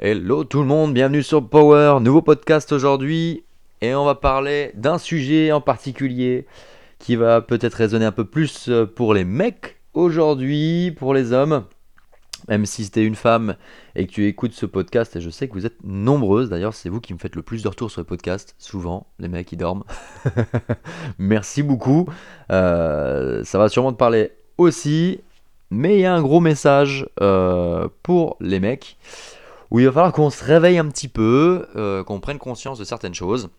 Hello tout le monde, bienvenue sur Power, nouveau podcast aujourd'hui et on va parler d'un sujet en particulier qui va peut-être résonner un peu plus pour les mecs aujourd'hui, pour les hommes. Même si tu es une femme et que tu écoutes ce podcast, et je sais que vous êtes nombreuses, d'ailleurs c'est vous qui me faites le plus de retours sur le podcast, souvent, les mecs ils dorment. Merci beaucoup. Euh, ça va sûrement te parler aussi, mais il y a un gros message euh, pour les mecs où il va falloir qu'on se réveille un petit peu, euh, qu'on prenne conscience de certaines choses,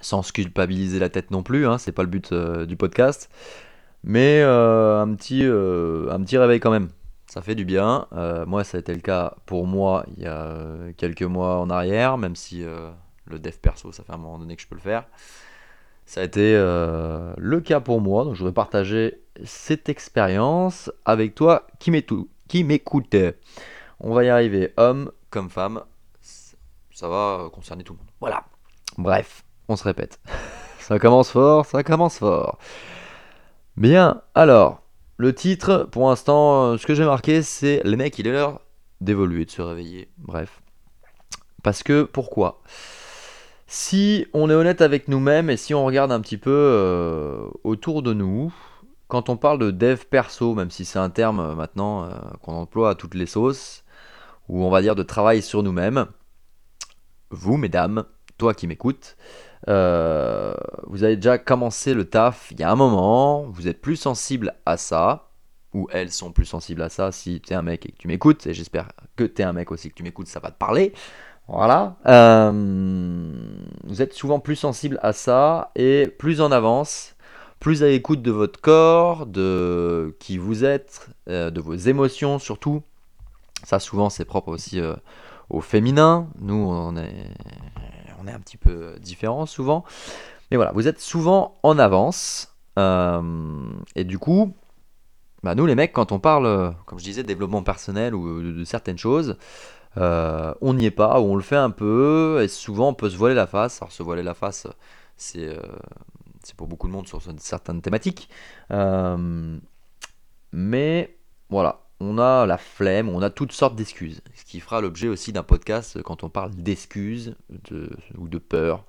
sans se culpabiliser la tête non plus, hein, c'est pas le but du podcast, mais un, petit, un petit réveil quand même ça fait du bien. Euh, moi, ça a été le cas pour moi il y a quelques mois en arrière, même si euh, le dev perso, ça fait un moment donné que je peux le faire. Ça a été euh, le cas pour moi, donc je voudrais partager cette expérience avec toi qui m'écoute. On va y arriver, homme comme femme, ça va concerner tout le monde. Voilà. Bref, on se répète. ça commence fort, ça commence fort. Bien, alors, le titre, pour l'instant, euh, ce que j'ai marqué, c'est les mecs, il est l'heure d'évoluer, de se réveiller. Bref. Parce que, pourquoi? Si on est honnête avec nous-mêmes et si on regarde un petit peu euh, autour de nous, quand on parle de dev perso, même si c'est un terme euh, maintenant qu'on emploie à toutes les sauces, ou on va dire de travail sur nous-mêmes, vous, mesdames, toi qui m'écoutes, euh, vous avez déjà commencé le taf il y a un moment, vous êtes plus sensible à ça, ou elles sont plus sensibles à ça si tu es un mec et que tu m'écoutes, et j'espère que tu es un mec aussi que tu m'écoutes, ça va te parler. Voilà. Euh, vous êtes souvent plus sensible à ça et plus en avance, plus à l'écoute de votre corps, de qui vous êtes, euh, de vos émotions surtout. Ça souvent c'est propre aussi au féminin. Nous on est on est un petit peu différent souvent. Mais voilà, vous êtes souvent en avance. Euh, et du coup, bah nous les mecs, quand on parle, comme je disais, de développement personnel ou de, certaines choses, euh, on n'y est pas, ou on le fait un peu, et souvent on peut se voiler la face. Alors se voiler la face, c'est euh, c'est pour beaucoup de monde sur certaines thématiques. mais voilà, on a la flemme, on a toutes sortes d'excuses. Ce qui fera l'objet aussi d'un podcast quand on parle d'excuses ou de peur.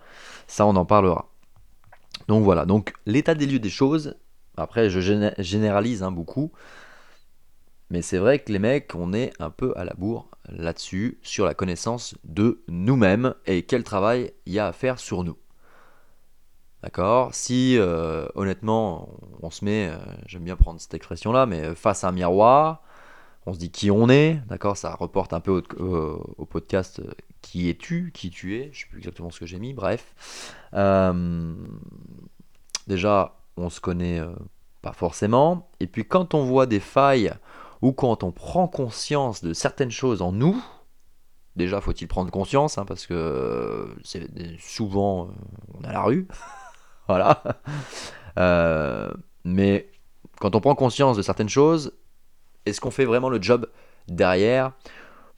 Ça, on en parlera. Donc voilà, donc l'état des lieux des choses. Après, je généralise hein, beaucoup. Mais c'est vrai que les mecs, on est un peu à la bourre là-dessus, sur la connaissance de nous-mêmes et quel travail il y a à faire sur nous. D'accord? Si, euh, honnêtement, on se met, euh, j'aime bien prendre cette expression-là, mais face à un miroir, on se dit qui on est, d'accord? Ça reporte un peu au, podcast euh, qui es-tu, qui tu es, je sais plus exactement ce que j'ai mis, bref. Euh, déjà, on se connaît euh, pas forcément, et puis quand on voit des failles ou quand on prend conscience de certaines choses en nous, déjà faut-il prendre conscience, hein, parce que c'est souvent on a la rue, voilà. mais quand on prend conscience de certaines choses, est-ce qu'on fait vraiment le job derrière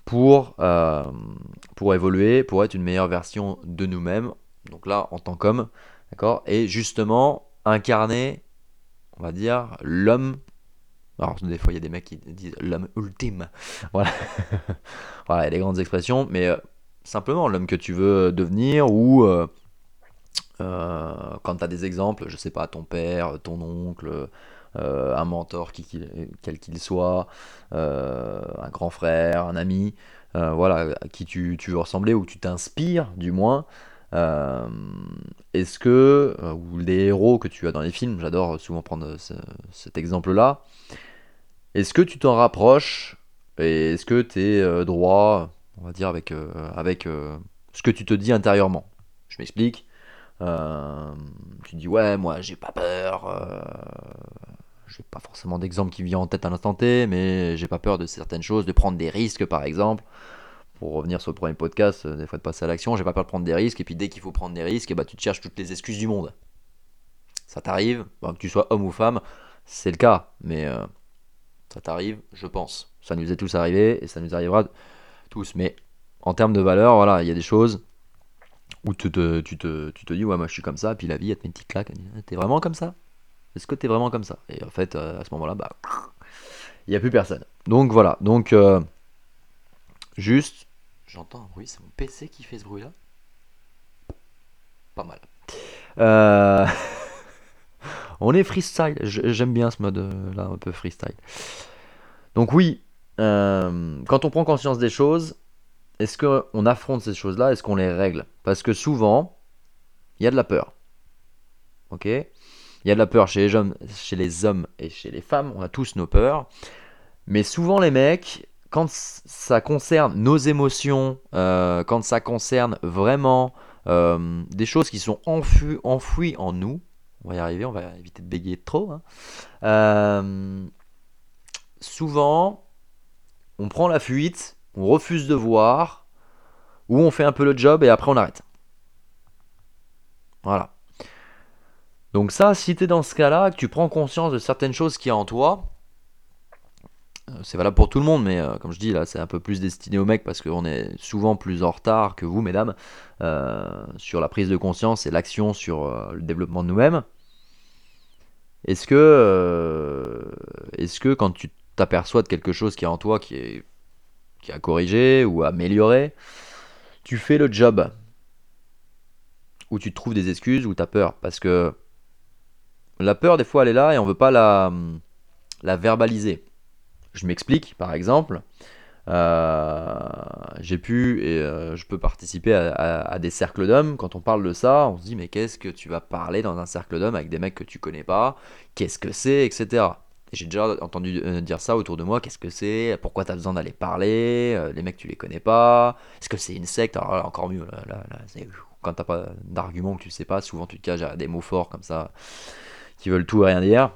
pour, euh, pour évoluer, pour être une meilleure version de nous-mêmes Donc là, en tant qu'homme, d'accord? Et justement, incarner, on va dire, l'homme. Alors, des fois, il y a des mecs qui disent l'homme ultime. Voilà. voilà, il grandes expressions, mais euh, simplement l'homme que tu veux devenir ou. Euh, quand tu as des exemples, je sais pas, ton père, ton oncle, un mentor quel qu'il soit, euh, un grand frère, un ami, euh, voilà, à qui tu, veux ressembler ou tu t'inspires du moins. Est-ce que, ou les héros que tu as dans les films, j'adore souvent prendre cet exemple-là, est-ce que tu t'en rapproches et est-ce que tu es droit, on va dire, avec, avec ce que tu te dis intérieurement? Je m'explique. tu dis ouais moi j'ai pas peur j'ai pas forcément d'exemple qui vient en tête à l'instant T, mais j'ai pas peur de certaines choses, de prendre des risques par exemple. Pour revenir sur le premier podcast, euh, des fois de passer à l'action, j'ai pas peur de prendre des risques, et puis dès qu'il faut prendre des risques, bah, tu te cherches toutes les excuses du monde. Ça t'arrive, que tu sois homme ou femme, c'est le cas, mais euh, ça t'arrive, je pense. Ça nous est tous arrivé, et ça nous arrivera tous. Mais en termes de valeur, voilà, il y a des choses où tu te, tu, te, tu te dis, ouais, moi je suis comme ça, puis la vie, elle te met une petite claque. T'es vraiment comme ça? Est-ce que tu es vraiment comme ça? Et en fait, euh, à ce moment-là, bah, il n'y a plus personne. Donc voilà, donc euh, juste J'entends un bruit, c'est mon PC qui fait ce bruit-là. Pas mal. Euh, on est freestyle. J'aime bien ce mode-là, un peu freestyle. Donc oui, quand on prend conscience des choses, est-ce qu'on affronte ces choses-là? Est-ce qu'on les règle? Parce que souvent, il y a de la peur. Ok? Il y a de la peur chez les, hommes, chez les hommes et chez les femmes. On a tous nos peurs. Mais souvent, les mecs, quand ça concerne nos émotions, euh, quand ça concerne vraiment euh, des choses qui sont enfouies, en nous, on va y arriver, on va éviter de bégayer trop. Hein, euh, souvent, on prend la fuite, on refuse de voir, ou on fait un peu le job et après on arrête. Voilà. Donc ça, si tu es dans ce cas-là, que tu prends conscience de certaines choses qui y a en toi, euh, c'est valable pour tout le monde, mais euh, comme je dis là, c'est un peu plus destiné aux mecs parce qu'on est souvent plus en retard que vous, mesdames, euh, sur la prise de conscience et l'action sur le développement de nous-mêmes. Est-ce que, est-ce que quand tu t'aperçois de quelque chose qui est en toi qui est, qui a corrigé ou amélioré, tu fais le job? Ou tu te trouves des excuses ou tu as peur? Parce que la peur des fois elle est là et on veut pas la, verbaliser. Je m'explique, par exemple. Euh, j'ai pu et euh, je peux participer à, des cercles d'hommes. Quand on parle de ça, on se dit mais qu'est-ce que tu vas parler dans un cercle d'hommes avec des mecs que tu connais pas? Qu'est-ce que c'est, etc. J'ai déjà entendu euh, dire ça autour de moi. Qu'est-ce que c'est? Pourquoi tu as besoin d'aller parler? Les mecs tu les connais pas? Est-ce que c'est une secte? Alors encore mieux. Là, là, là quand t'as pas d'argument que tu sais pas, souvent tu te caches à des mots forts comme ça qui veulent tout et rien dire.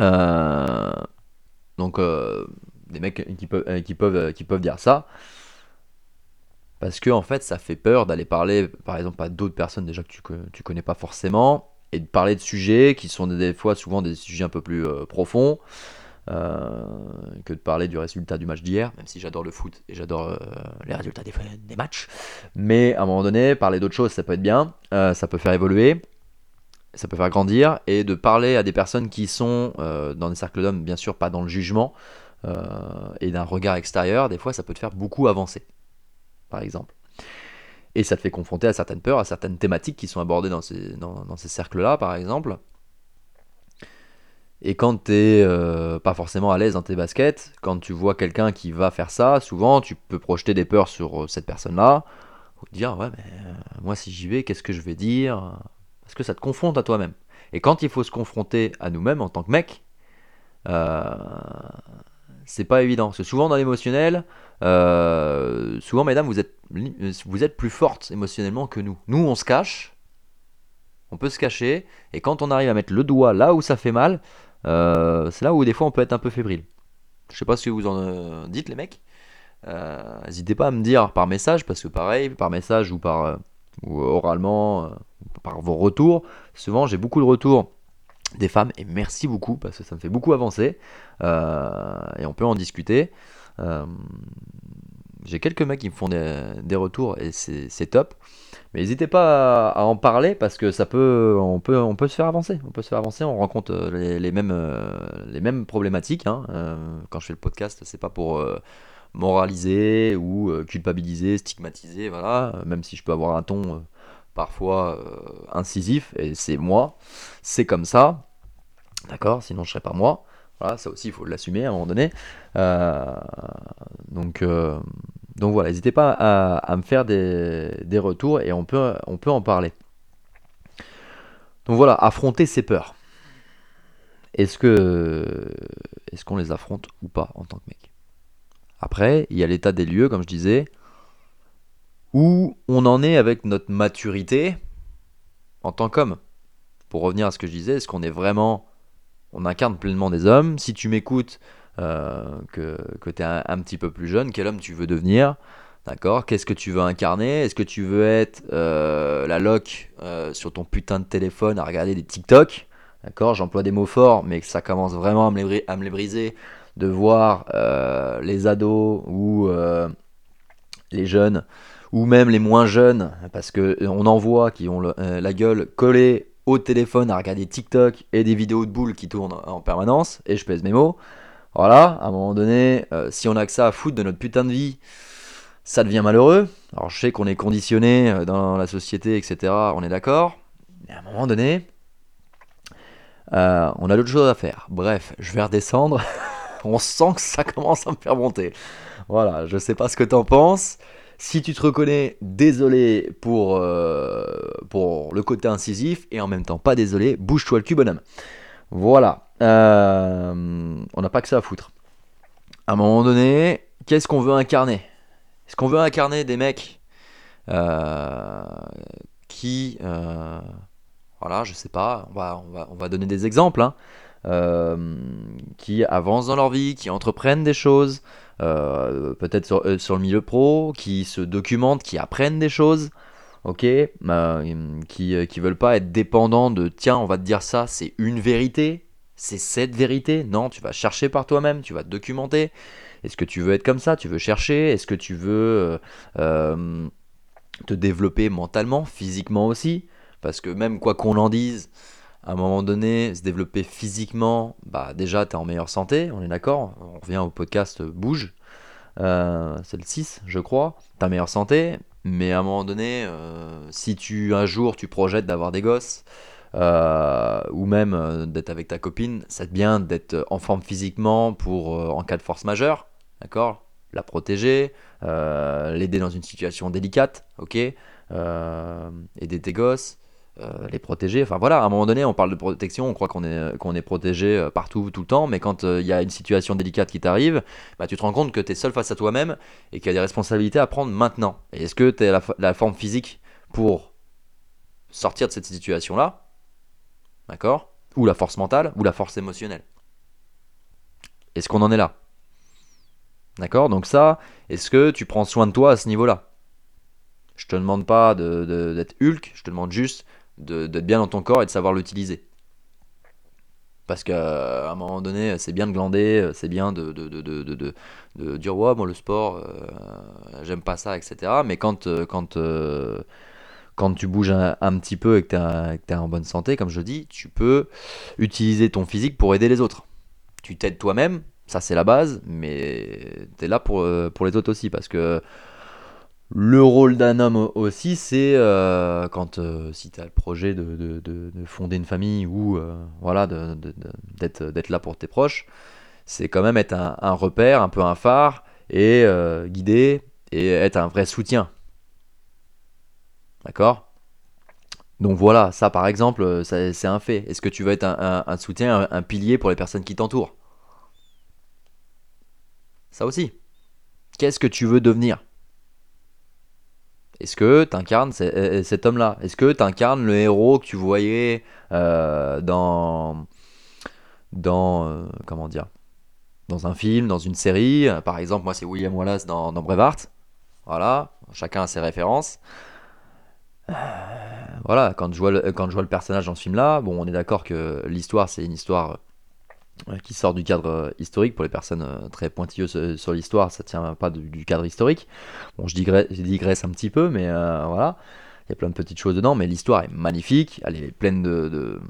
Euh, donc, euh, des mecs euh, qui peuvent dire ça. Parce que, en fait, ça fait peur d'aller parler, par exemple, à d'autres personnes déjà que tu, tu connais pas forcément, et de parler de sujets qui sont des fois souvent des sujets un peu plus profonds. que de parler du résultat du match d'hier, même si j'adore le foot et j'adore les résultats des, des, matchs. Mais à un moment donné, parler d'autres choses, ça peut être bien, ça peut faire évoluer ça peut faire grandir et de parler à des personnes qui sont euh, dans des cercles d'hommes, bien sûr pas dans le jugement euh, et d'un regard extérieur, des fois ça peut te faire beaucoup avancer, par exemple. Et ça te fait confronter à certaines peurs, à certaines thématiques qui sont abordées dans ces, cercles-là, par exemple. Et quand tu n'es euh, pas forcément à l'aise dans tes baskets, quand tu vois quelqu'un qui va faire ça, souvent tu peux projeter des peurs sur cette personne-là, ou dire ouais mais moi si j'y vais, qu'est-ce que je vais dire? Parce que ça te confronte à toi-même. Et quand il faut se confronter à nous-mêmes en tant que mec, euh, c'est pas évident. Que souvent dans l'émotionnel, euh, souvent mesdames, vous êtes, plus fortes émotionnellement que nous. Nous, on se cache, on peut se cacher, et quand on arrive à mettre le doigt là où ça fait mal, euh, c'est là où des fois on peut être un peu fébrile. Je sais pas ce que vous en dites les mecs. N'hésitez pas à me dire par message, parce que pareil, par message ou par ou oralement, par vos retours. Souvent, j'ai beaucoup de retours des femmes et merci beaucoup parce que ça me fait beaucoup avancer euh, et on peut en discuter. Euh, j'ai quelques mecs qui me font des, retours et c'est top. Mais n'hésitez pas à, en parler parce que ça peut on, peut, on peut se faire avancer. On peut se faire avancer, on rencontre les, mêmes, problématiques. Hein. Euh, quand je fais le podcast, c'est pas pour moraliser ou culpabiliser, stigmatiser, voilà. Même si je peux avoir un ton parfois euh, incisif, et c'est moi, c'est comme ça, d'accord? Sinon je serais pas moi. Voilà, ça aussi il faut l'assumer à un moment donné. Euh, donc, euh, donc voilà, n'hésitez pas à, me faire des, retours et on peut, on peut en parler. Donc voilà, affronter ses peurs. Est-ce que est-ce qu'on les affronte ou pas en tant que mec? Après, il y a l'état des lieux, comme je disais où on en est avec notre maturité en tant qu'homme. Pour revenir à ce que je disais, est-ce qu'on est vraiment. On incarne pleinement des hommes? Si tu m'écoutes, euh, que, que tu es un, petit peu plus jeune, quel homme tu veux devenir? D'accord? Qu'est-ce que tu veux incarner? Est-ce que tu veux être euh, la loc euh, sur ton putain de téléphone à regarder des TikTok? D'accord? J'emploie des mots forts, mais ça commence vraiment à me les briser de voir les ados ou les jeunes ou même les moins jeunes, parce que on en voit qui ont euh, la gueule collée au téléphone à regarder TikTok et des vidéos de boules qui tournent en permanence, et je pèse mes mots. Voilà, à un moment donné, euh, si on a que ça à foutre de notre putain de vie, ça devient malheureux. Alors je sais qu'on est conditionné euh, dans la société, etc. On est d'accord. Mais à un moment donné, euh, on a d'autres choses à faire. Bref, je vais redescendre. on sent que ça commence à me faire monter. Voilà, je sais pas ce que t'en penses. Si tu te reconnais, désolé pour, euh, pour le côté incisif, et en même temps pas désolé, bouge-toi le cul, bonhomme. Voilà, euh, on n'a pas que ça à foutre. À un moment donné, qu'est-ce qu'on veut incarner? Est-ce qu'on veut incarner des mecs euh, qui, voilà, je sais pas, on va, on va, on va donner des exemples, hein, qui avancent dans leur vie, qui entreprennent des choses, euh, peut-être sur, euh, sur, le milieu pro, qui se documentent, qui apprennent des choses, ok, euh, qui, qui veulent pas être dépendants de tiens, on va te dire ça, c'est une vérité, c'est cette vérité. Non, tu vas chercher par toi-même, tu vas te documenter. Est-ce que tu veux être comme ça? Tu veux chercher? Est-ce que tu veux te développer mentalement, physiquement aussi? Parce que même quoi qu'on en dise, à un moment donné, se développer physiquement, bah déjà, tu es en meilleure santé, on est d'accord On revient au podcast Bouge, euh, c'est le 6, je crois. Tu meilleure santé, mais à un moment donné, euh, si tu un jour tu projettes d'avoir des gosses, euh, ou même d'être avec ta copine, c'est bien d'être en forme physiquement pour en cas de force majeure, d'accord La protéger, l'aider dans une situation délicate, ok Aider tes gosses. Euh, les protéger. Enfin voilà, à un moment donné, on parle de protection, on croit qu'on est, qu'on est protégé euh, partout, tout le temps, mais quand euh, il y a une situation délicate qui t'arrive, bah, tu te rends compte que tu es seul face à toi-même et qu'il y a des responsabilités à prendre maintenant. Et est-ce que tu as la, forme physique pour sortir de cette situation-là? D'accord? Ou la force mentale, ou la force émotionnelle? Est-ce qu'on en est là? D'accord? Donc ça, est-ce que tu prends soin de toi à ce niveau-là? Je te demande pas d'être de, Hulk, je te demande juste d'être bien dans ton corps et de savoir l'utiliser. Parce qu'à un moment donné, c'est bien de glander, c'est bien de, de, dire ouais, moi le sport, euh, j'aime pas ça, etc. Mais quand, euh, quand, euh, quand tu bouges un, petit peu et que tu es, en bonne santé, comme je dis, tu peux utiliser ton physique pour aider les autres. Tu t'aides toi-même, ça c'est la base, mais tu es là pour, pour les autres aussi. Parce que le rôle d'un homme aussi, c'est euh, quand euh, si tu as le projet de, fonder une famille ou euh, voilà d'être là pour tes proches, c'est quand même être un, repère, un peu un phare et guider et être un vrai soutien. D'accord? Donc voilà, ça par exemple, c'est un fait. Est-ce que tu veux être un, soutien, un pilier pour les personnes qui t'entourent? Ça aussi. Qu'est-ce que tu veux devenir? Est-ce que tu incarnes euh, euh, cet homme-là? Est-ce que tu incarnes le héros que tu voyais euh, dans. dans. comment dire Dans un film, dans une série? Par exemple, moi, c'est William Wallace dans, dans. Voilà, chacun a ses références. voilà, quand je, vois le, personnage dans ce film-là, on est d'accord que l'histoire, c'est une histoire qui sort du cadre euh, historique. Pour les personnes euh, très pointilleuses euh, sur l'histoire, ça tient pas du, cadre historique. Bon, je digresse, un petit peu, mais voilà. Il y a plein de petites choses dedans, mais l'histoire est magnifique, elle est pleine de, de,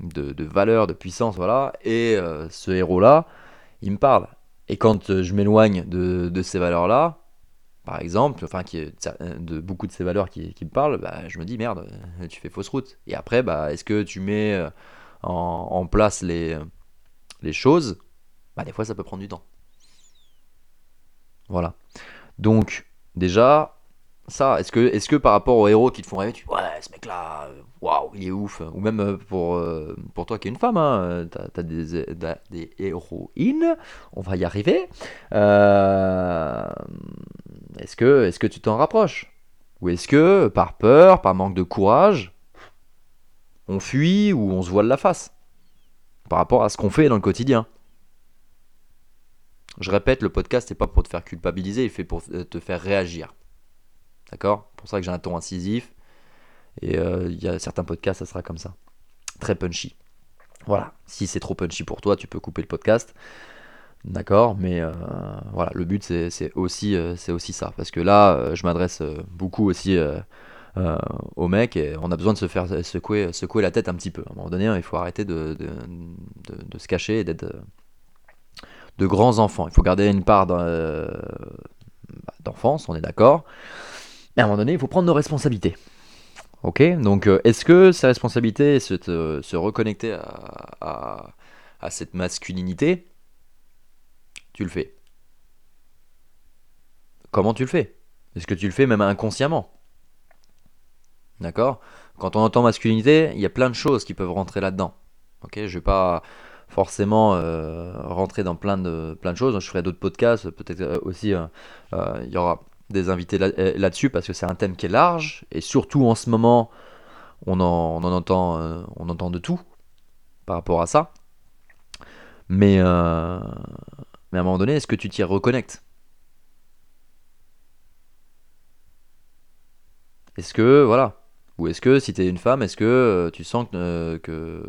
de, de puissance, voilà. Et ce héros-là, il me parle. Et quand je m'éloigne de, de, ces valeurs-là, par exemple, enfin, qui de beaucoup de ces valeurs qui, me parlent, bah, je me dis merde, tu fais fausse route. Et après, bah, est-ce que tu mets en place les, les choses, bah, des fois ça peut prendre du temps. Voilà. Donc, déjà, ça, est-ce que, est que par rapport aux héros qui te font rêver, tu ouais, ce mec-là, waouh, il est ouf. Ou même euh, pour, euh, pour toi qui es une femme, hein, t'as, as des, héroïnes, on va y arriver. Euh, est-ce, que, est-ce que tu t'en rapproches? Ou est-ce que, par peur, par manque de courage, on fuit ou on se voile la face? Par rapport à ce qu'on fait dans le quotidien. Je répète, le podcast n'est pas pour te faire culpabiliser, il fait pour euh, te faire réagir. D'accord? C'est pour ça que j'ai un ton incisif. Et euh, il y a certains podcasts, ça sera comme ça. Très punchy. Voilà. Si c'est trop punchy pour toi, tu peux couper le podcast. D'accord? Mais euh, voilà, le but c'est aussi, c'est aussi ça. Parce que là, je m'adresse beaucoup aussi euh, au mec et on a besoin de se faire secouer, la tête un petit peu. À un moment donné, il faut arrêter de, de, se cacher et d'être de grands enfants. Il faut garder une part de, bah, d'enfance, on est d'accord. Mais à un moment donné, il faut prendre nos responsabilités. Ok? Donc, euh, est-ce que ces responsabilités, se, te- se reconnecter à- à cette masculinité, tu le fais Comment tu le fais? Est-ce que tu le fais même inconsciemment? D'accord? Quand on entend masculinité, il y a plein de choses qui peuvent rentrer là-dedans. Ok? Je vais pas forcément euh, rentrer dans plein de, choses. Je ferai d'autres podcasts, peut-être euh, aussi euh, il y aura des invités là- là-dessus parce que c'est un thème qui est large et surtout en ce moment on en, entend, de tout par rapport à ça. Mais, mais à un moment donné, est-ce que tu t'y reconnectes? Est-ce que, voilà. Ou est-ce que si tu es une femme, est-ce que euh, tu sens que, euh, que,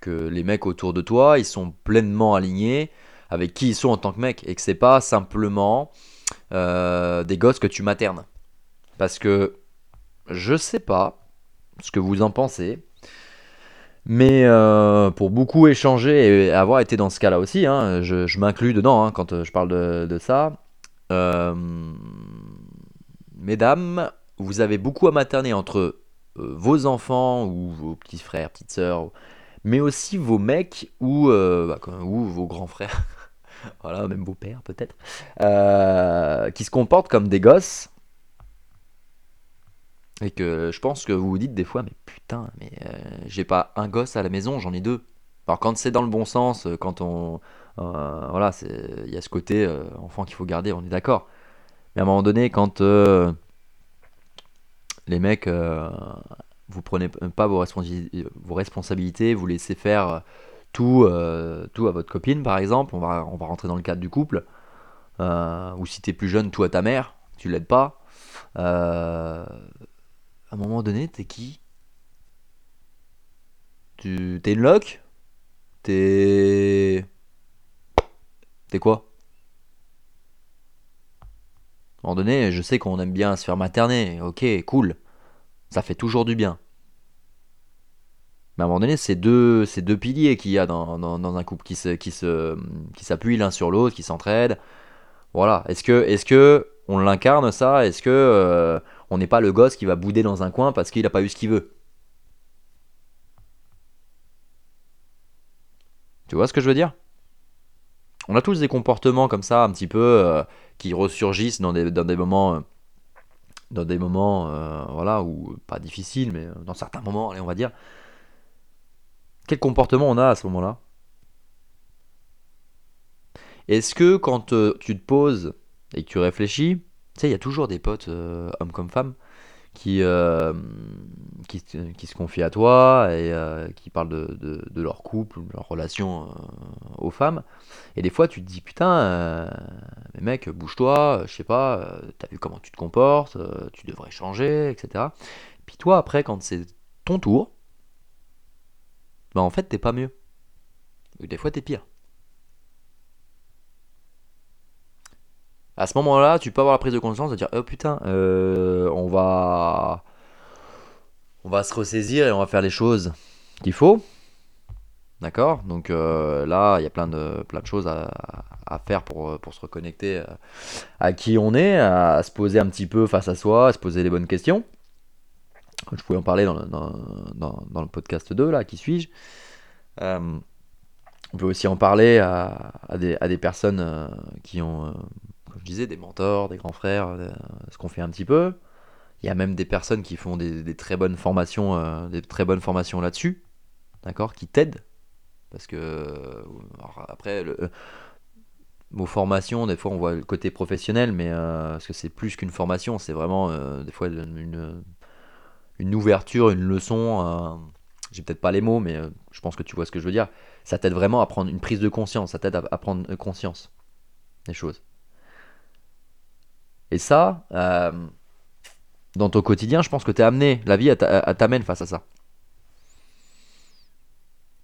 que les mecs autour de toi, ils sont pleinement alignés avec qui ils sont en tant que mec et que c'est pas simplement euh, des gosses que tu maternes? Parce que je sais pas ce que vous en pensez, mais pour beaucoup échanger et avoir été dans ce cas-là aussi, hein, je, m'inclus dedans hein, quand je parle de, ça. mesdames, vous avez beaucoup à materner entre euh, vos enfants ou vos petits frères, petites sœurs, mais aussi vos mecs ou, euh, bah, vos grands frères, voilà, même vos pères peut-être, euh, qui se comportent comme des gosses. Et que je pense que vous vous dites des fois, mais putain, mais j'ai pas un gosse à la maison, j'en ai deux. Alors quand c'est dans le bon sens, quand on... voilà, il y a ce côté enfant qu'il faut garder, on est d'accord. Mais à un moment donné, quand les mecs, euh, vous prenez pas vos, vos responsabilités, vous laissez faire tout, euh, tout à votre copine, par exemple, on va, on va rentrer dans le cadre du couple, euh, ou si t'es plus jeune, tout à ta mère, tu l'aides pas. Euh, à un moment donné, t'es qui? Tu t'es une loc T'es t'es quoi? À un moment donné, je sais qu'on aime bien se faire materner, ok, cool, ça fait toujours du bien. Mais à un moment donné, c'est deux, deux piliers qu'il y a dans, un couple qui se, qui se, l'un sur l'autre, qui s'entraident. Voilà. Est-ce que, est-ce que on l'incarne ça? Est-ce que euh, on n'est pas le gosse qui va bouder dans un coin parce qu'il n'a pas eu ce qu'il veut? Tu vois ce que je veux dire? On a tous des comportements comme ça, un petit peu, euh, qui ressurgissent dans des, moments, euh, dans des moments, euh, voilà, ou pas difficiles, mais euh, dans certains moments, allez, on va dire. Quel comportement on a à ce moment-là? Est-ce que quand euh, tu te poses et que tu réfléchis, tu sais, il y a toujours des potes, euh, hommes comme femmes, qui, euh, qui, qui se confient à toi et euh, qui parlent de, de- leur couple, de leur relation euh, aux femmes. Et des fois, tu te dis, putain, mais mec, bouge-toi, je sais pas, t'as vu comment tu te comportes, tu devrais changer, etc. Puis toi, après, quand c'est ton tour, bah en fait, t'es pas mieux. Des fois, t'es pire. À ce moment-là, tu peux avoir la prise de conscience de dire, oh putain, euh, on va, on va se ressaisir et on va faire les choses qu'il faut. D'accord? Donc euh, là, il y a plein de, choses à, faire pour, pour se reconnecter à, qui on est, à, se poser un petit peu face à soi, à se poser les bonnes questions. Je pouvais en parler dans le, podcast 2, là, qui suis-je Euh, On peut aussi en parler à, des, à des personnes euh, qui ont, euh, comme je disais, des mentors, des grands frères, euh, ce qu'on fait un petit peu. Il y a même des personnes qui font des, très bonnes formations, euh, des très bonnes formations là-dessus, d'accord, qui t'aident. Parce que euh, après, le mot formation, des fois on voit le côté professionnel, mais euh, parce que c'est plus qu'une formation, c'est vraiment des fois une, ouverture, une leçon. j'ai peut-être pas les mots, mais je pense que tu vois ce que je veux dire. Ça t'aide vraiment à prendre une prise de conscience, ça t'aide à prendre conscience des choses. Et ça, euh, dans ton quotidien, je pense que tu es amené, la vie t'amène face à ça.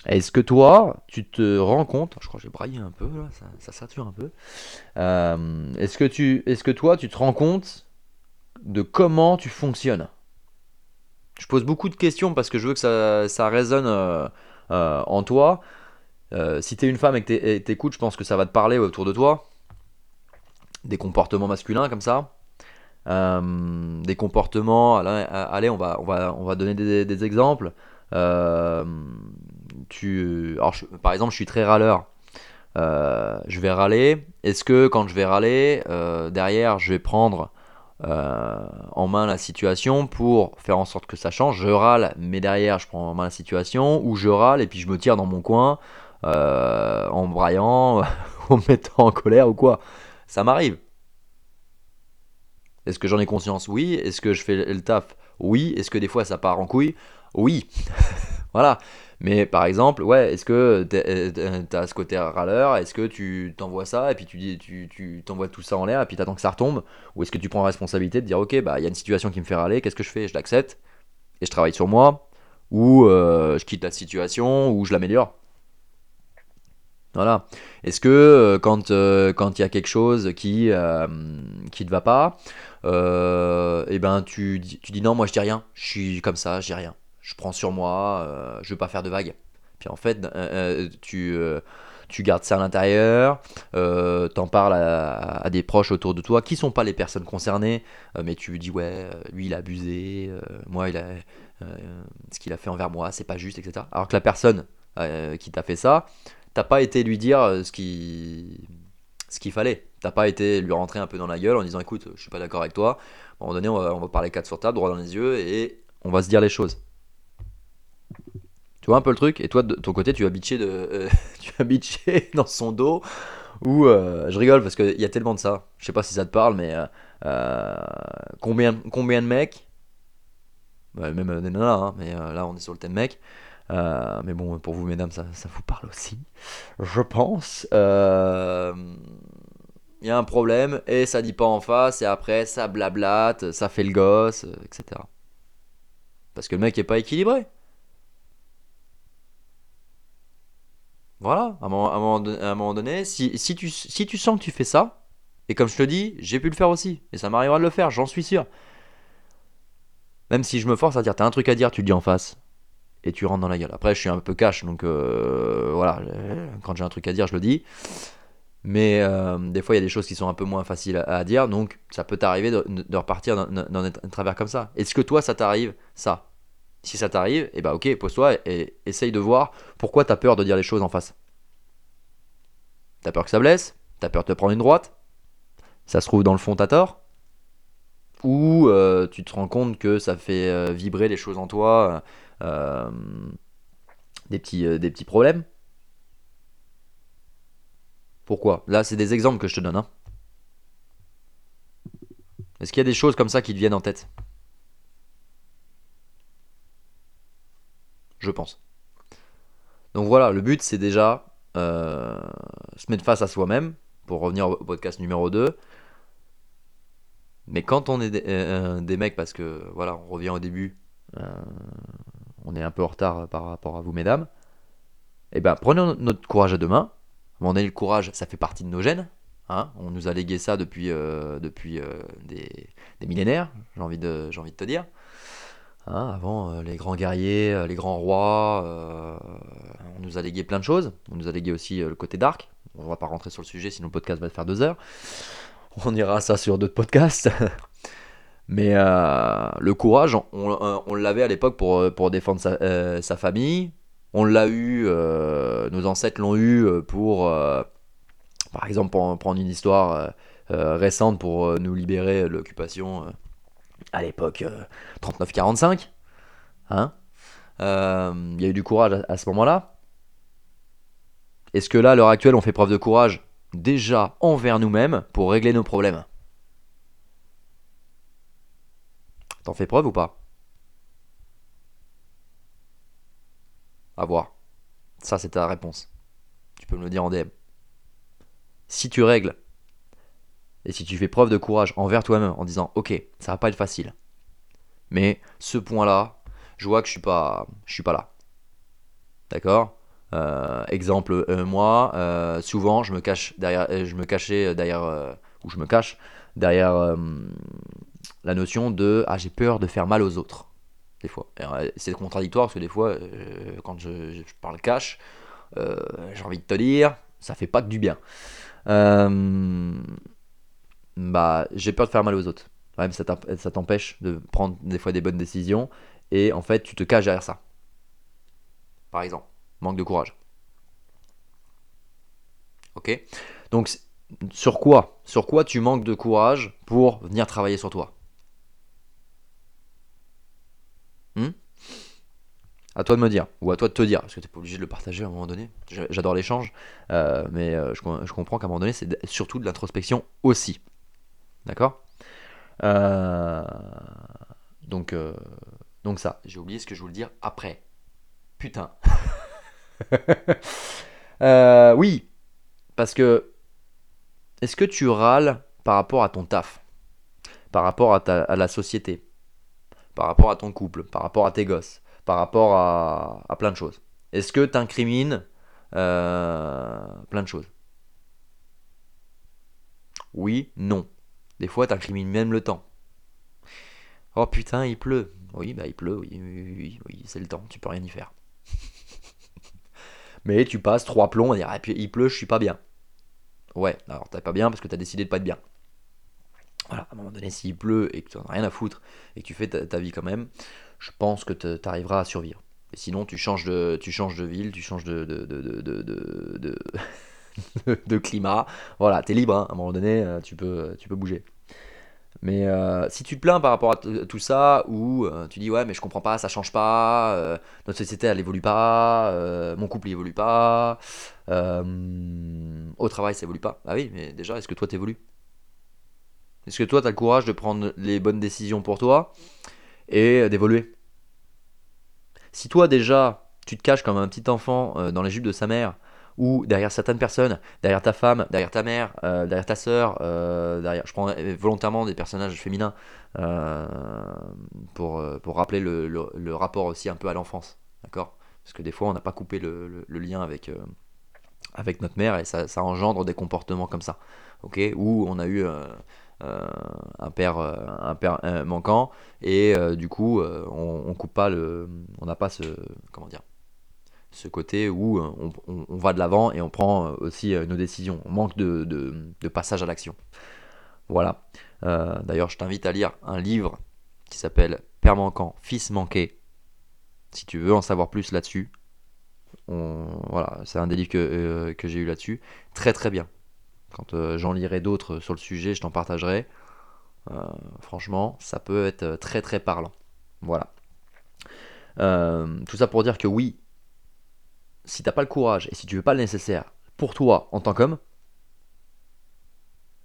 Est-ce que toi, tu te rends compte, je crois que j'ai braillé un peu, ça, sature un peu. Euh, est-ce que tu, toi, tu te rends compte de comment tu fonctionnes? Je pose beaucoup de questions parce que je veux que ça, résonne euh, en toi. Si t'es une femme et que t'es- et t'écoutes, je pense que ça va te parler autour de toi. Des comportements masculins comme ça. Euh, des comportements, allez, on va, on va, on va donner des, exemples. Euh, tu, par exemple, je suis très râleur. Euh, je vais râler. Est-ce que quand je vais râler, derrière, je vais prendre en main la situation pour faire en sorte que ça change? Je râle, mais derrière, je prends en main la situation, ou je râle et puis je me tire dans mon coin en braillant, en me mettant en colère ou quoi? Ça m'arrive. Est-ce que j'en ai conscience? Oui. Est-ce que je fais le taf? Oui. Est-ce que des fois ça part en couille? Oui. voilà. Mais par exemple, ouais, est-ce que tu as ce côté râleur? Est-ce que tu t'envoies ça et puis tu dis, tu t'envoies tout ça en l'air et puis t'attends que ça retombe? Ou est-ce que tu prends la responsabilité de dire, ok, bah il y a une situation qui me fait râler, qu'est-ce que je fais? Je l'accepte et je travaille sur moi Ou euh, je quitte la situation ou je l'améliore voilà. Est-ce que euh, quand euh, quand il y a quelque chose qui euh, qui te va pas, et eh ben tu, tu dis non moi je dis rien, je suis comme ça, je dis rien, je prends sur moi, je veux pas faire de vagues. Puis en fait tu tu gardes ça à l'intérieur, t'en parles à, des proches autour de toi qui sont pas les personnes concernées, mais tu dis ouais lui il a abusé, moi il a ce qu'il a fait envers moi c'est pas juste etc. Alors que la personne qui t'a fait ça t'as pas été lui dire euh, ce qui ce qu'il fallait. T'as pas été lui rentrer un peu dans la gueule en disant écoute, je suis pas d'accord avec toi. À un moment donné, on va, parler quatre sur table, droit dans les yeux, et on va se dire les choses. Tu vois un peu le truc? Et toi, de ton côté, tu vas bitcher, de, euh, tu vas bitcher dans son dos. Ou euh, je rigole parce qu'il y a tellement de ça. Je sais pas si ça te parle, mais combien, combien de mecs, même des nanas, hein, mais là on est sur le thème mec, euh, mais bon, pour vous, mesdames, ça, ça vous parle aussi, je pense. Euh, il y a un problème et ça dit pas en face, et après ça blablate, ça fait le gosse, euh, etc. Parce que le mec est pas équilibré. Voilà, à un moment, donné, si, si, tu, si tu sens que tu fais ça, et comme je te dis, j'ai pu le faire aussi, et ça m'arrivera de le faire, j'en suis sûr. Même si je me force à dire, t'as un truc à dire, tu dis en face et tu rentres dans la gueule. Après, je suis un peu cash, donc euh, voilà, quand j'ai un truc à dire, je le dis. Mais euh, des fois, il y a des choses qui sont un peu moins faciles à, dire, donc ça peut t'arriver de, repartir dans, un travers comme ça. Est-ce que toi, ça t'arrive ça? Si ça t'arrive, eh bah ok, pose-toi et essaye de voir pourquoi t'as peur de dire les choses en face. T'as peur que ça blesse? T'as peur de te prendre une droite? Ça se trouve dans le fond, t'as tort? Ou euh, tu te rends compte que ça fait vibrer les choses en toi des, petits, euh, des petits problèmes. Pourquoi? Là, c'est des exemples que je te donne. Hein. Est-ce qu'il y a des choses comme ça qui te viennent en tête? Je pense. Donc voilà, le but c'est déjà euh, se mettre face à soi-même, pour revenir au podcast numéro 2. Mais quand on est des mecs, parce que voilà, on revient au début, on est un peu en retard par rapport à vous, mesdames. Eh bien, prenons notre courage à deux mains. On est le courage, ça fait partie de nos gènes. Hein. on nous a légué ça depuis, euh, euh, des, millénaires, j'ai envie, de, envie de te dire. Hein, avant, euh, les grands guerriers, les grands rois, on nous a légué plein de choses. On nous a légué aussi le côté dark. On va pas rentrer sur le sujet, sinon le podcast va faire deux heures. On ira ça sur d'autres podcasts. Mais euh, le courage, on, l'avait à l'époque pour, euh, pour défendre sa, euh, sa famille. On l'a eu, nos ancêtres l'ont eu pour, par exemple, prendre une histoire récente pour nous libérer de l'occupation à l'époque 39-45. Hein Il y a eu du courage à ce moment-là. Est-ce que là, à l'heure actuelle, on fait preuve de courage déjà envers nous-mêmes pour régler nos problèmes? T'en fais preuve ou pas? À voir. Ça, c'est ta réponse. Tu peux me le dire en DM. Si tu règles et si tu fais preuve de courage envers toi-même en disant ok ça va pas être facile mais ce point là je vois que je suis pas je suis pas là d'accord? Euh, exemple euh, moi euh, souvent je me cache derrière je me cachais derrière ou je me cache derrière la notion de ah j'ai peur de faire mal aux autres des fois euh, c'est contradictoire parce que des fois euh, quand je, parle cash euh, j'ai envie de te dire ça fait pas que du bien bah j'ai peur de faire mal aux autres. Ouais, ça t'emp- ça t'empêche de prendre des fois des bonnes décisions et en fait tu te caches derrière ça. Par exemple, manque de courage. Ok? Donc sur quoi? Sur quoi tu manques de courage pour venir travailler sur toi? Hmm? À toi de me dire, ou à toi de te dire, parce que tu n'es pas obligé de le partager à un moment donné. J'a- J'adore l'échange, euh, mais euh, je, com- je comprends qu'à un moment donné, c'est surtout de l'introspection aussi. D'accord? Euh, donc, donc ça, j'ai oublié ce que je voulais dire après. Putain. Oui, parce que est-ce que tu râles par rapport à ton taf, par rapport à, ta- la société, par rapport à ton couple, par rapport à tes gosses, par rapport à, à plein de choses? Est-ce que tu incrimines plein de choses? Oui, non. Des fois, tu incrimines même le temps. Oh putain, il pleut. Oui, bah il pleut, oui, oui, oui, oui, c'est le temps, tu peux rien y faire. Mais tu passes trois plombs à dire, ah, il pleut, je suis pas bien. Ouais, alors t'es pas bien parce que t'as décidé de pas être bien. Voilà, à un moment donné, s'il pleut et que tu as rien à foutre et que tu fais ta, vie quand même, je pense que tu arriveras à survivre. Et sinon, tu changes de, tu changes de ville, tu changes de, de, de- de- de climat. Voilà, t'es libre, hein. à un moment donné, euh, tu peux, tu peux bouger. Mais euh, si tu te plains par rapport à tout ça, ou euh, tu dis ouais mais je comprends pas, ça change pas, euh, notre société elle évolue pas, mon couple il évolue pas, au travail ça évolue pas. Ah oui, mais déjà est-ce que toi t'évolues? Est-ce que toi t'as le courage de prendre les bonnes décisions pour toi et d'évoluer? Si toi déjà tu te caches comme un petit enfant dans les jupes de sa mère, ou derrière certaines personnes, derrière ta femme, derrière ta mère, euh, derrière ta soeur, derrière, je prends euh, volontairement des personnages féminins euh, pour, euh, pour rappeler le, le- rapport aussi un peu à l'enfance, d'accord? Parce que des fois on n'a pas coupé le, le- lien avec, euh, avec notre mère et ça, ça engendre des comportements comme ça, ok? Où on a eu euh, euh, un père, euh, un père euh, manquant et euh, du coup euh, on coupe pas le, on n'a pas ce, comment dire ce côté où euh, on, va de l'avant et on prend euh, aussi euh, nos décisions. On manque de, passage à l'action. Voilà. D'ailleurs, je t'invite à lire un livre qui s'appelle Père manquant, fils manqué. Si tu veux en savoir plus là-dessus, voilà, c'est un des livres que, j'ai eu là-dessus. Très très bien. Quand j'en lirai d'autres sur le sujet, je t'en partagerai. Franchement, ça peut être très très parlant. Voilà. Tout ça pour dire que oui, si t'as pas le courage et si tu veux pas le nécessaire pour toi en tant qu'homme,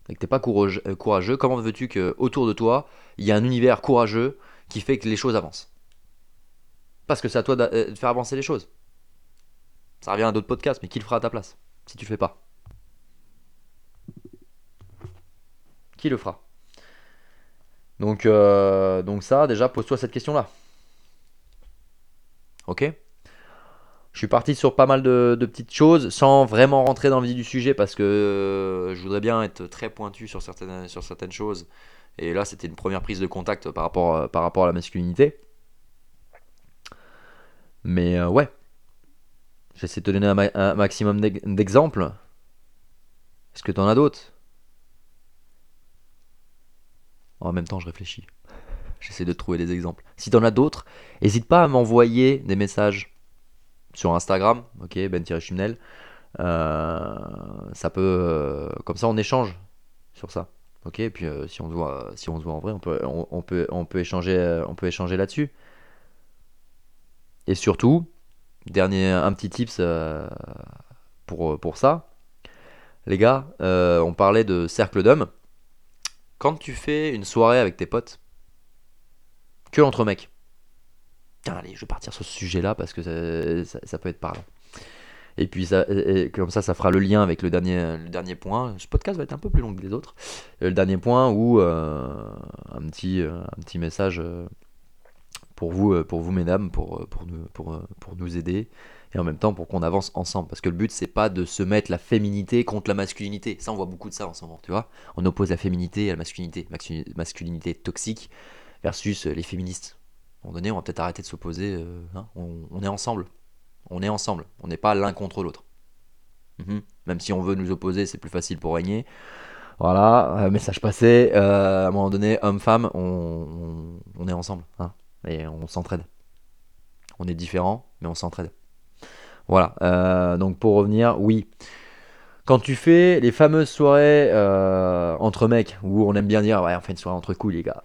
et que t'es pas euh, courageux, comment veux-tu que autour de toi, il y a un univers courageux qui fait que les choses avancent? Parce que c'est à toi euh, de faire avancer les choses. Ça revient à d'autres podcasts, mais qui le fera à ta place si tu le fais pas? Qui le fera? Donc, euh, donc ça, déjà, pose-toi cette question-là. Ok? Je suis parti sur pas mal de, petites choses sans vraiment rentrer dans le vif du sujet parce que euh, je voudrais bien être très pointu sur certaines, sur certaines choses. Et là, c'était une première prise de contact par rapport, euh, par rapport à la masculinité. Mais euh, ouais, j'essaie de te donner un, un maximum d'ex- d'exemples. Est-ce que tu en as d'autres? En même temps, je réfléchis. J'essaie de trouver des exemples. Si tu en as d'autres, n'hésite pas à m'envoyer des messages sur Instagram, ok, ben-chimnel. Euh, ça peut, euh, comme ça, on échange sur ça, ok. Et puis euh, si on se voit, si on se voit en vrai, on peut, on, peut, on peut échanger, on peut échanger là-dessus. Et surtout, dernier, un petit tips pour pour ça, les gars, on parlait de cercle d'hommes. Quand tu fais une soirée avec tes potes, que entre mecs? Allez, je vais partir sur ce sujet-là parce que ça, ça- peut être parlant. Et puis ça, et- comme ça, ça fera le lien avec le dernier, le dernier point. Ce podcast va être un peu plus long que les autres. Euh, Le dernier point où euh, un petit, euh, un petit message pour vous, pour vous mesdames, pour, pour nous, pour, pour nous aider et en même temps pour qu'on avance ensemble. Parce que le but c'est pas de se mettre la féminité contre la masculinité. Ça, on voit beaucoup de ça en ce moment, tu vois. On oppose la féminité à la masculinité, masculinité toxique versus les féministes. À un moment donné, on va peut-être arrêter de s'opposer. euh, hein, on, est ensemble. On est ensemble. On n'est pas l'un contre l'autre. Mhm. Même si on veut nous opposer, c'est plus facile pour régner. Voilà, euh, message passé. euh, à un moment donné, homme-femme, on, est ensemble. hein, et on s'entraide. On est différents, mais on s'entraide. Voilà. donc pour revenir, oui. Quand tu fais les fameuses soirées entre mecs, où on aime bien dire, ouais, on fait une soirée entre couilles, les gars.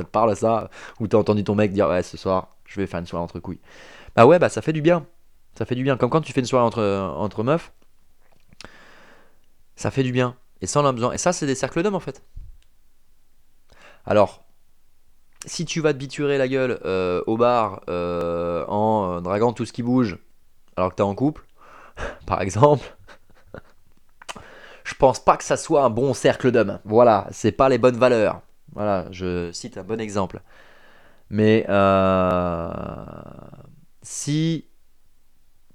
Ça parle ça Ou t'as entendu ton mec dire, ouais, ce soir, je vais faire une soirée entre couilles. Bah ouais, bah ça fait du bien. Ça fait du bien. Comme quand tu fais une soirée entre, entre meufs, ça fait du bien. Et ça, on besoin. Et ça, c'est des cercles d'hommes, en fait. Alors, si tu vas te biturer la gueule euh, au bar euh, en euh, draguant tout ce qui bouge, alors que t'es en couple, par exemple, je pense pas que ça soit un bon cercle d'hommes. Voilà, c'est pas les bonnes valeurs. Voilà, je cite un bon exemple. Mais euh, si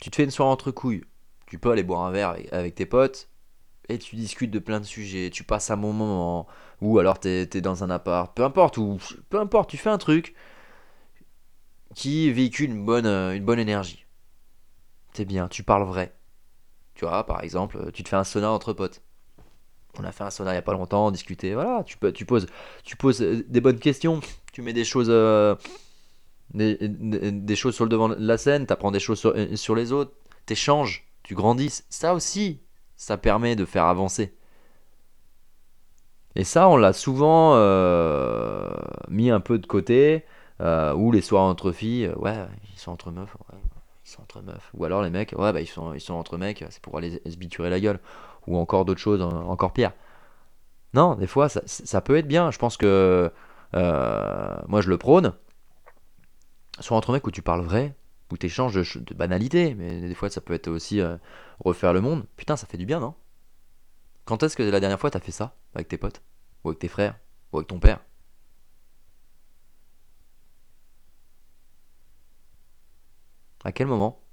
tu te fais une soirée entre couilles, tu peux aller boire un verre avec, tes potes et tu discutes de plein de sujets, tu passes un bon moment, ou alors t'es es dans un appart, peu importe, ou peu importe, tu fais un truc qui véhicule une bonne, une bonne énergie. C'est bien, tu parles vrai. Tu vois, par exemple, tu te fais un sauna entre potes. On a fait un sauna il y a pas longtemps, discuter, voilà, tu, peux, tu, poses, tu poses euh, des bonnes questions, tu mets des choses, euh, des, choses sur le devant de la scène, tu apprends des choses sur, euh, les autres, t'échanges, tu grandis. Ça aussi, ça permet de faire avancer. Et ça, on l'a souvent mis un peu de côté, ou les soirs entre filles, ouais, ils sont entre meufs, ils sont entre meufs. Ou alors les mecs, ouais, bah ils sont, ils sont entre mecs, c'est pour aller se biturer la gueule. Ou encore d'autres choses, encore pire. Non, des fois, ça, peut être bien. Je pense que euh, moi, je le prône. Soit entre mecs où tu parles vrai, où tu échanges de, de banalités, mais des fois, ça peut être aussi euh, refaire le monde. Putain, ça fait du bien, non? Quand est-ce que la dernière fois, t'as fait ça? Avec tes potes? Ou avec tes frères? Ou avec ton père? À quel moment?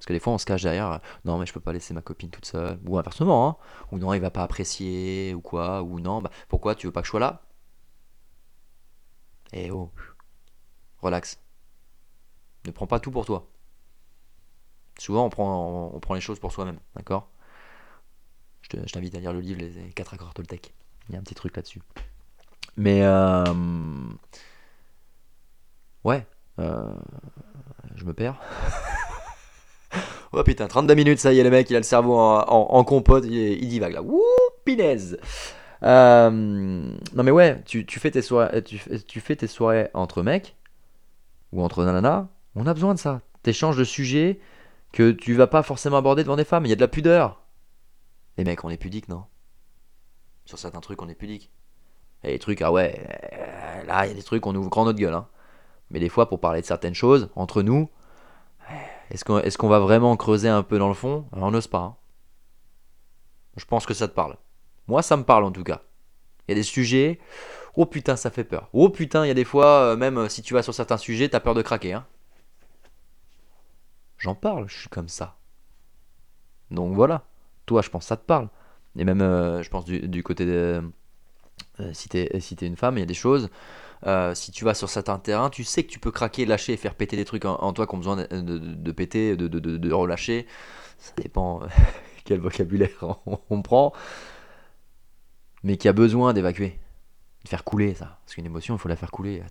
Parce que des fois, on se cache derrière. euh, Non, mais je peux pas laisser ma copine toute seule. Ou inversement, hein. Ou non, il va pas apprécier, ou quoi. Ou non, bah, pourquoi tu veux pas que je sois là? Eh oh, relax. Ne prends pas tout pour toi. Souvent, on prend, on prend les choses pour soi-même, d'accord? Je te- je t'invite à lire le livre Les 4 accords Toltec. Il y a un petit truc là-dessus. Mais, euh, ouais, euh, je me perds. Oh putain, 32 minutes, ça y est, le mec, il a le cerveau en, compote, il, il divague là. Wouh, pinaise Euh, Non mais ouais, tu, tu fais tes soirées, entre mecs ou entre nanas, on a besoin de ça. T'échanges de sujets que tu vas pas forcément aborder devant des femmes, il y a de la pudeur. Les mecs, on est pudique, non? Sur certains trucs, on est pudique. Et les trucs, ah ouais, euh, là, il y a des trucs, on ouvre grand notre gueule. Hein. Mais des fois, pour parler de certaines choses, entre nous, est-ce qu'on va vraiment creuser un peu dans le fond? On n'ose pas. hein. Je pense que ça te parle. Moi, ça me parle en tout cas. Il y a des sujets. Oh putain, ça fait peur. Oh putain, il y a des fois, euh, même euh, si tu vas sur certains sujets, t'as peur de craquer. Hein. J'en parle, je suis comme ça. Donc voilà. Toi, je pense que ça te parle. Et même, euh, je pense, du, côté de. si t'es une femme, il y a des choses. Euh, si tu vas sur certains terrains, tu sais que tu peux craquer, lâcher et faire péter des trucs en, toi qui ont besoin de, péter, de, relâcher. Ça dépend euh, quel vocabulaire on, prend. Mais qui a besoin d'évacuer. De faire couler ça. Parce qu'une émotion, il faut la faire couler.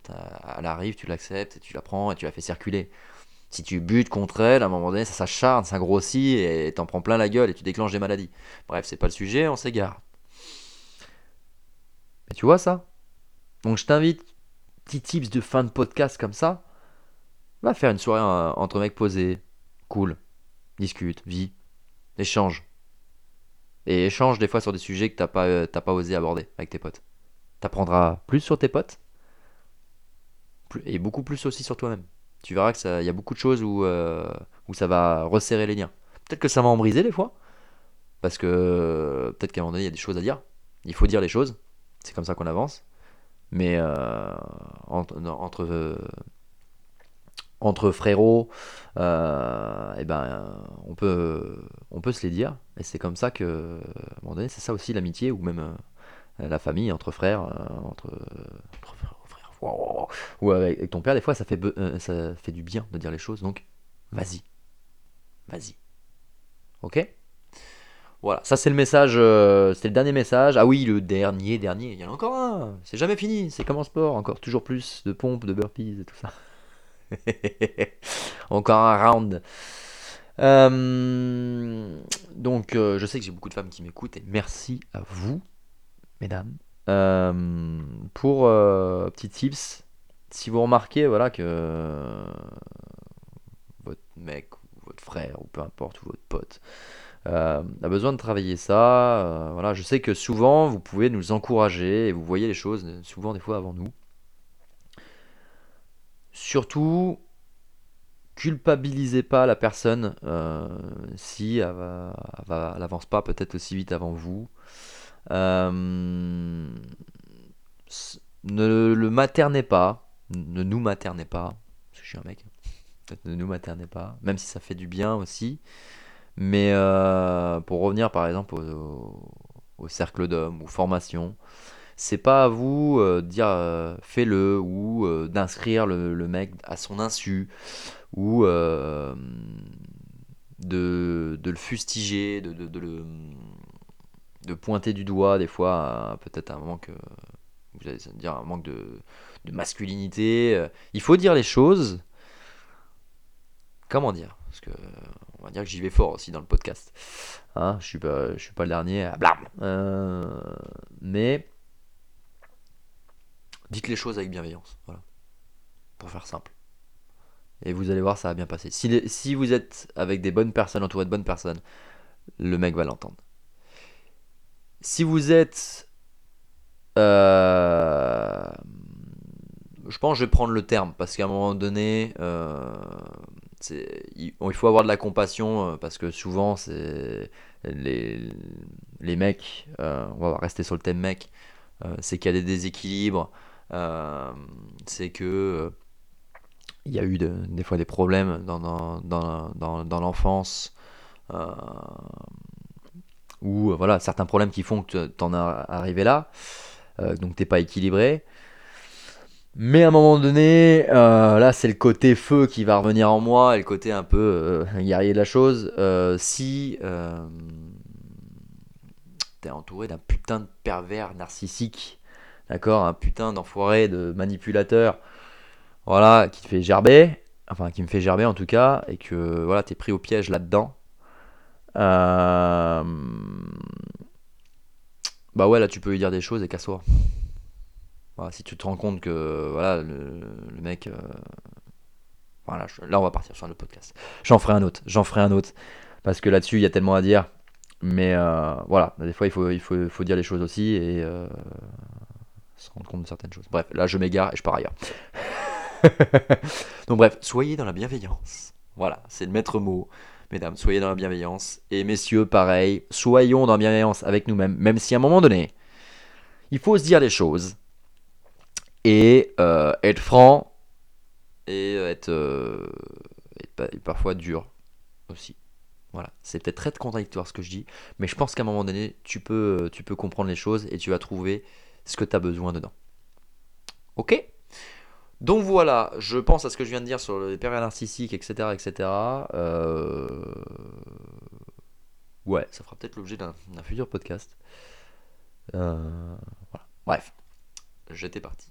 Elle arrive, tu l'acceptes, tu la prends et tu la fais circuler. Si tu butes contre elle, à un moment donné, ça s'acharne, ça grossit et t'en prends plein la gueule et tu déclenches des maladies. Bref, c'est pas le sujet, on s'égare. Mais tu vois ça? Donc je t'invite, petits tips de fin de podcast comme ça. Va faire une soirée entre mecs posés, cool, discute, vis, échange. Et échange des fois sur des sujets que t'as pas, euh, pas osé aborder avec tes potes. T'apprendras plus sur tes potes et beaucoup plus aussi sur toi-même. Tu verras que ça, il y a beaucoup de choses où, euh, où ça va resserrer les liens. Peut-être que ça va en briser des fois, parce que euh, peut-être qu'à un moment donné il y a des choses à dire. Il faut dire les choses. C'est comme ça qu'on avance. Mais euh, entre, entre, entre frérots, euh, eh ben, on, peut, on peut se les dire. Et c'est comme ça que, à un moment donné, c'est ça aussi l'amitié, ou même euh, la famille, entre frères, entre, entre frères, wow, ou avec, ton père, des fois, ça fait, ça fait du bien de dire les choses. Donc, vas-y. Vas-y. Ok? Voilà, ça c'est le message, euh, c'était le dernier message. Ah oui, le dernier, dernier, il y en a encore un. C'est jamais fini, c'est comme en sport, encore toujours plus de pompes, de burpees et tout ça. encore un round. Euh, donc, euh, je sais que j'ai beaucoup de femmes qui m'écoutent et merci à vous, mesdames, euh, pour petits tips. Si vous remarquez, voilà que votre mec ou votre frère ou peu importe ou votre pote a besoin de travailler ça. euh, voilà, je sais que souvent vous pouvez nous encourager et vous voyez les choses euh, souvent des fois avant nous. Surtout, culpabilisez pas la personne euh, si elle, va- elle pas peut-être aussi vite avant vous. Euh, ne le maternez pas, ne nous maternez pas, parce que je suis un mec. Ne nous maternez pas, même si ça fait du bien aussi. Mais euh, pour revenir par exemple au, cercle d'hommes ou formation, c'est pas à vous euh, de dire euh, fais-le ou d'inscrire le, mec à son insu ou de, le fustiger, de, le, pointer du doigt des fois peut-être un manque, vous allez dire un manque de, de masculinité. Il faut dire les choses. Comment dire? Parce que on va dire que j'y vais fort aussi dans le podcast. Hein, je suis pas, je suis pas le dernier à. Euh, mais dites les choses avec bienveillance. Voilà. Pour faire simple. Et vous allez voir, ça va bien passer. Si, si vous êtes avec des bonnes personnes, entouré de bonnes personnes, le mec va l'entendre. Si vous êtes... euh, je pense que je vais prendre le terme, parce qu'à un moment donné, euh, il, faut avoir de la compassion, euh, parce que souvent, c'est les, les mecs, euh, on va rester sur le thème mec, euh, c'est qu'il y a des déséquilibres, c'est que... il y a eu de- des fois des problèmes dans, dans, dans, dans- l'enfance, ou voilà, certains problèmes qui font que tu en es arrivé là, donc t'es pas équilibré. Mais à un moment donné, euh, là c'est le côté feu qui va revenir en moi, et le côté un peu euh, guerrier de la chose. Euh, si t'es entouré d'un putain de pervers narcissique, d'accord, un putain d'enfoiré, de manipulateur, voilà, qui te fait gerber, enfin qui me fait gerber en tout cas, et que voilà, t'es pris au piège là-dedans. Bah ouais, là tu peux lui dire des choses et casse-toi. Voilà, si tu te rends compte que voilà, le, le mec. euh, Voilà, là on va partir sur autre podcast. J'en ferai un autre, j'en ferai un autre. Parce que là-dessus il y a tellement à dire. Mais euh, voilà, des fois il faut, il faut, faut dire les choses aussi et euh, se rendre compte de certaines choses. Bref, là je m'égare et je pars ailleurs. Donc bref, soyez dans la bienveillance. Voilà, c'est le maître mot. Mesdames, soyez dans la bienveillance. Et messieurs, pareil, soyons dans la bienveillance avec nous-mêmes. Même si à un moment donné, il faut se dire les choses. Et euh, être franc. Et être, euh, être et parfois dur aussi. Voilà, c'est peut-être très contradictoire ce que je dis, mais je pense qu'à un moment donné, tu peux, tu peux comprendre les choses et tu vas trouver ce que tu as besoin dedans. Ok? Donc voilà, je pense à ce que je viens de dire sur les pervers narcissiques, etc. etc. Euh, Ouais, ça fera peut-être l'objet d'un futur podcast. Euh, Voilà. Bref, j'étais parti.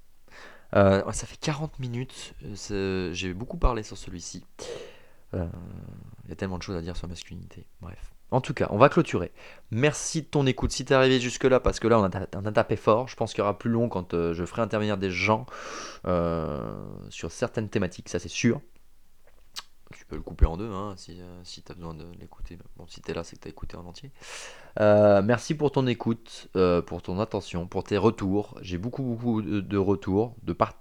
Euh, ça fait 40 minutes, euh, j'ai beaucoup parlé sur celui-ci. Euh, Il y a tellement de choses à dire sur la masculinité. Bref. En tout cas, on va clôturer. Merci de ton écoute. Si t'es arrivé jusque-là, parce que là, on a, on a tapé fort. Je pense qu'il y aura plus long quand je ferai intervenir des gens sur certaines thématiques, ça c'est sûr. Tu peux le couper en deux hein, si, euh, si tu as besoin de l'écouter. Bon, si tu es là, c'est que tu as écouté en entier. Euh, merci pour ton écoute, euh, pour ton attention, pour tes retours. J'ai beaucoup, beaucoup de, retours, de, par...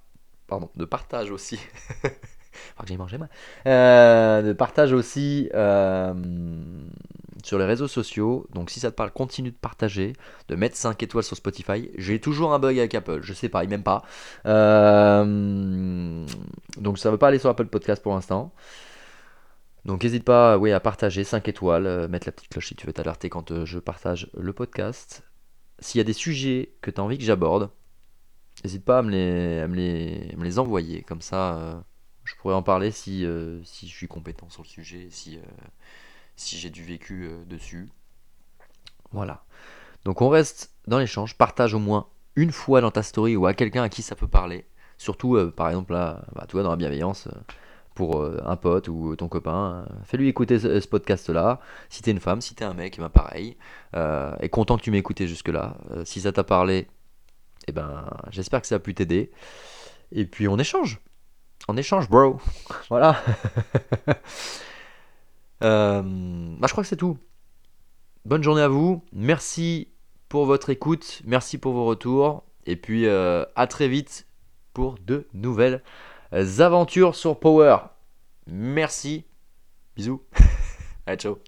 Pardon, de partage aussi. Que manger moi. Euh, de partage aussi sur les réseaux sociaux. Donc si ça te parle, continue de partager, de mettre 5 étoiles sur Spotify. J'ai toujours un bug avec Apple, je sais pas, il m'aime pas. Donc ça veut pas aller sur Apple Podcast pour l'instant. Donc n'hésite pas oui, à partager 5 étoiles, euh, mettre la petite cloche si tu veux t'alerter quand euh, je partage le podcast. S'il y a des sujets que tu as envie que j'aborde, n'hésite pas à me les, envoyer. Comme ça, euh, je pourrais en parler si, si je suis compétent sur le sujet, si, si j'ai du vécu dessus. Voilà. Donc on reste dans l'échange, partage au moins une fois dans ta story ou à quelqu'un à qui ça peut parler. Surtout, par exemple, là, bah, tu vois, dans la bienveillance, pour euh, un pote ou ton copain, euh, fais-lui écouter ce, podcast-là. Si t'es une femme, si t'es un mec, ben pareil. Euh, et content que tu m'aies écouté jusque-là. Euh, si ça t'a parlé, eh ben, j'espère que ça a pu t'aider. Et puis on échange. On échange, bro. voilà. Euh, bah, je crois que c'est tout. Bonne journée à vous. Merci pour votre écoute. Merci pour vos retours. Et puis euh, à très vite pour de nouvelles aventures sur Power. Merci. Bisous. Allez, ciao.